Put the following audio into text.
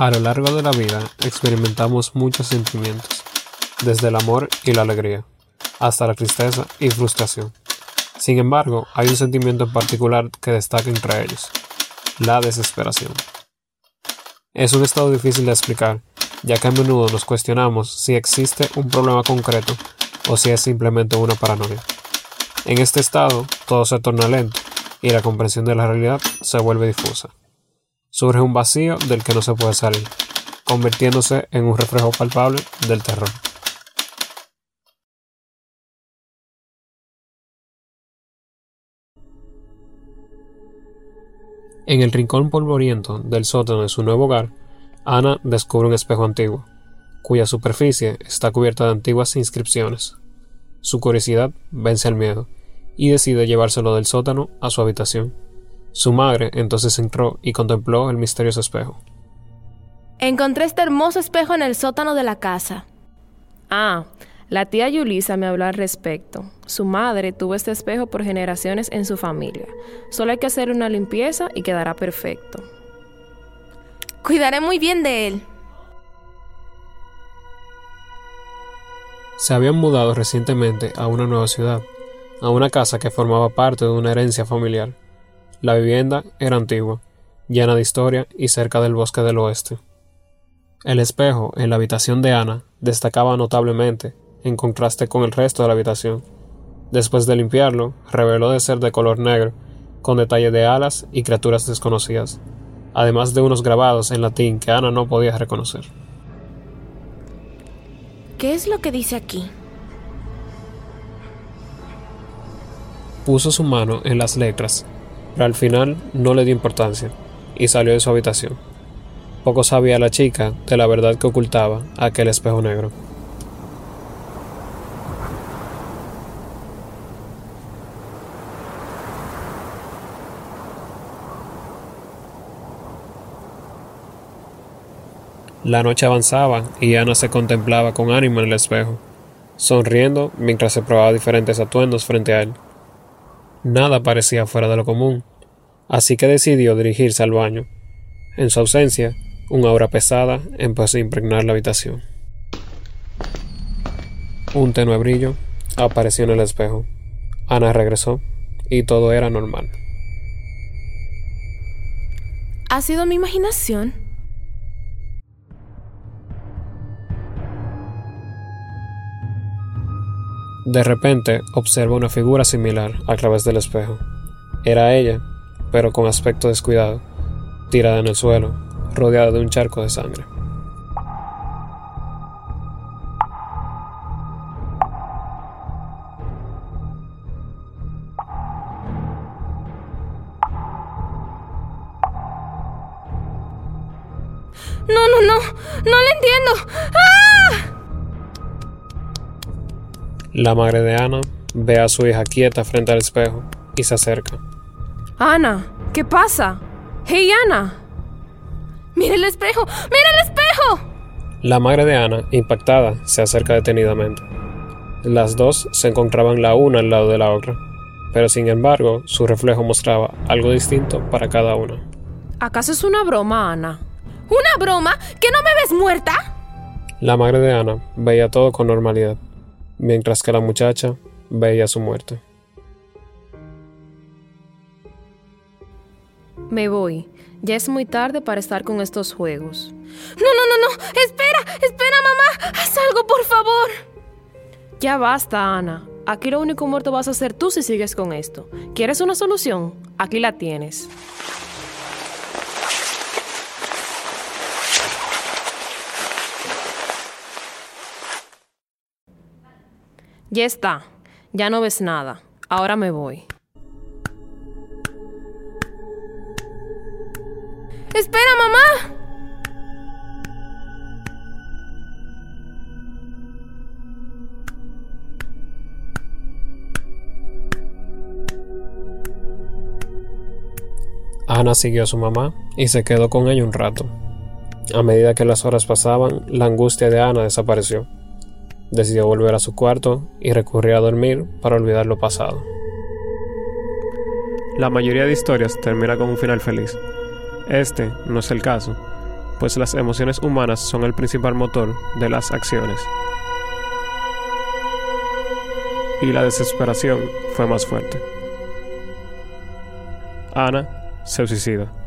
A lo largo de la vida experimentamos muchos sentimientos, desde el amor y la alegría, hasta la tristeza y frustración. Sin embargo, hay un sentimiento en particular que destaca entre ellos, la desesperación. Es un estado difícil de explicar, ya que a menudo nos cuestionamos si existe un problema concreto o si es simplemente una paranoia. En este estado, todo se torna lento y la comprensión de la realidad se vuelve difusa surge un vacío del que no se puede salir, convirtiéndose en un reflejo palpable del terror. En el rincón polvoriento del sótano de su nuevo hogar, Ana descubre un espejo antiguo, cuya superficie está cubierta de antiguas inscripciones. Su curiosidad vence al miedo y decide llevárselo del sótano a su habitación. Su madre entonces entró y contempló el misterioso espejo. Encontré este hermoso espejo en el sótano de la casa. Ah, la tía Yulisa me habló al respecto. Su madre tuvo este espejo por generaciones en su familia. Solo hay que hacer una limpieza y quedará perfecto. Cuidaré muy bien de él. Se habían mudado recientemente a una nueva ciudad, a una casa que formaba parte de una herencia familiar. La vivienda era antigua, llena de historia y cerca del bosque del oeste. El espejo en la habitación de Ana destacaba notablemente, en contraste con el resto de la habitación. Después de limpiarlo, reveló de ser de color negro, con detalles de alas y criaturas desconocidas, además de unos grabados en latín que Ana no podía reconocer. ¿Qué es lo que dice aquí? Puso su mano en las letras pero al final no le dio importancia y salió de su habitación. Poco sabía la chica de la verdad que ocultaba aquel espejo negro. La noche avanzaba y Ana se contemplaba con ánimo en el espejo, sonriendo mientras se probaba diferentes atuendos frente a él. Nada parecía fuera de lo común, así que decidió dirigirse al baño. En su ausencia, una aura pesada empezó a impregnar la habitación. Un tenue brillo apareció en el espejo. Ana regresó y todo era normal. ¿Ha sido mi imaginación? De repente observa una figura similar a través del espejo. Era ella, pero con aspecto descuidado, tirada en el suelo, rodeada de un charco de sangre. No, no, no, no le entiendo. ¡Ah! La madre de Ana ve a su hija quieta frente al espejo y se acerca. Ana, ¿qué pasa? ¡Hey, Ana! ¡Mira el espejo! ¡Mira el espejo! La madre de Ana, impactada, se acerca detenidamente. Las dos se encontraban la una al lado de la otra, pero sin embargo su reflejo mostraba algo distinto para cada una. ¿Acaso es una broma, Ana? ¿Una broma? ¿Que no me ves muerta? La madre de Ana veía todo con normalidad mientras que la muchacha veía su muerte. Me voy. Ya es muy tarde para estar con estos juegos. No, no, no, no. Espera, espera, mamá. Haz algo, por favor. Ya basta, Ana. Aquí lo único muerto vas a ser tú si sigues con esto. ¿Quieres una solución? Aquí la tienes. Ya está. Ya no ves nada. Ahora me voy. ¡Espera, mamá! Ana siguió a su mamá y se quedó con ella un rato. A medida que las horas pasaban, la angustia de Ana desapareció Decidió volver a su cuarto y recurrir a dormir para olvidar lo pasado. La mayoría de historias termina con un final feliz. Este no es el caso, pues las emociones humanas son el principal motor de las acciones. Y la desesperación fue más fuerte. Ana se suicida.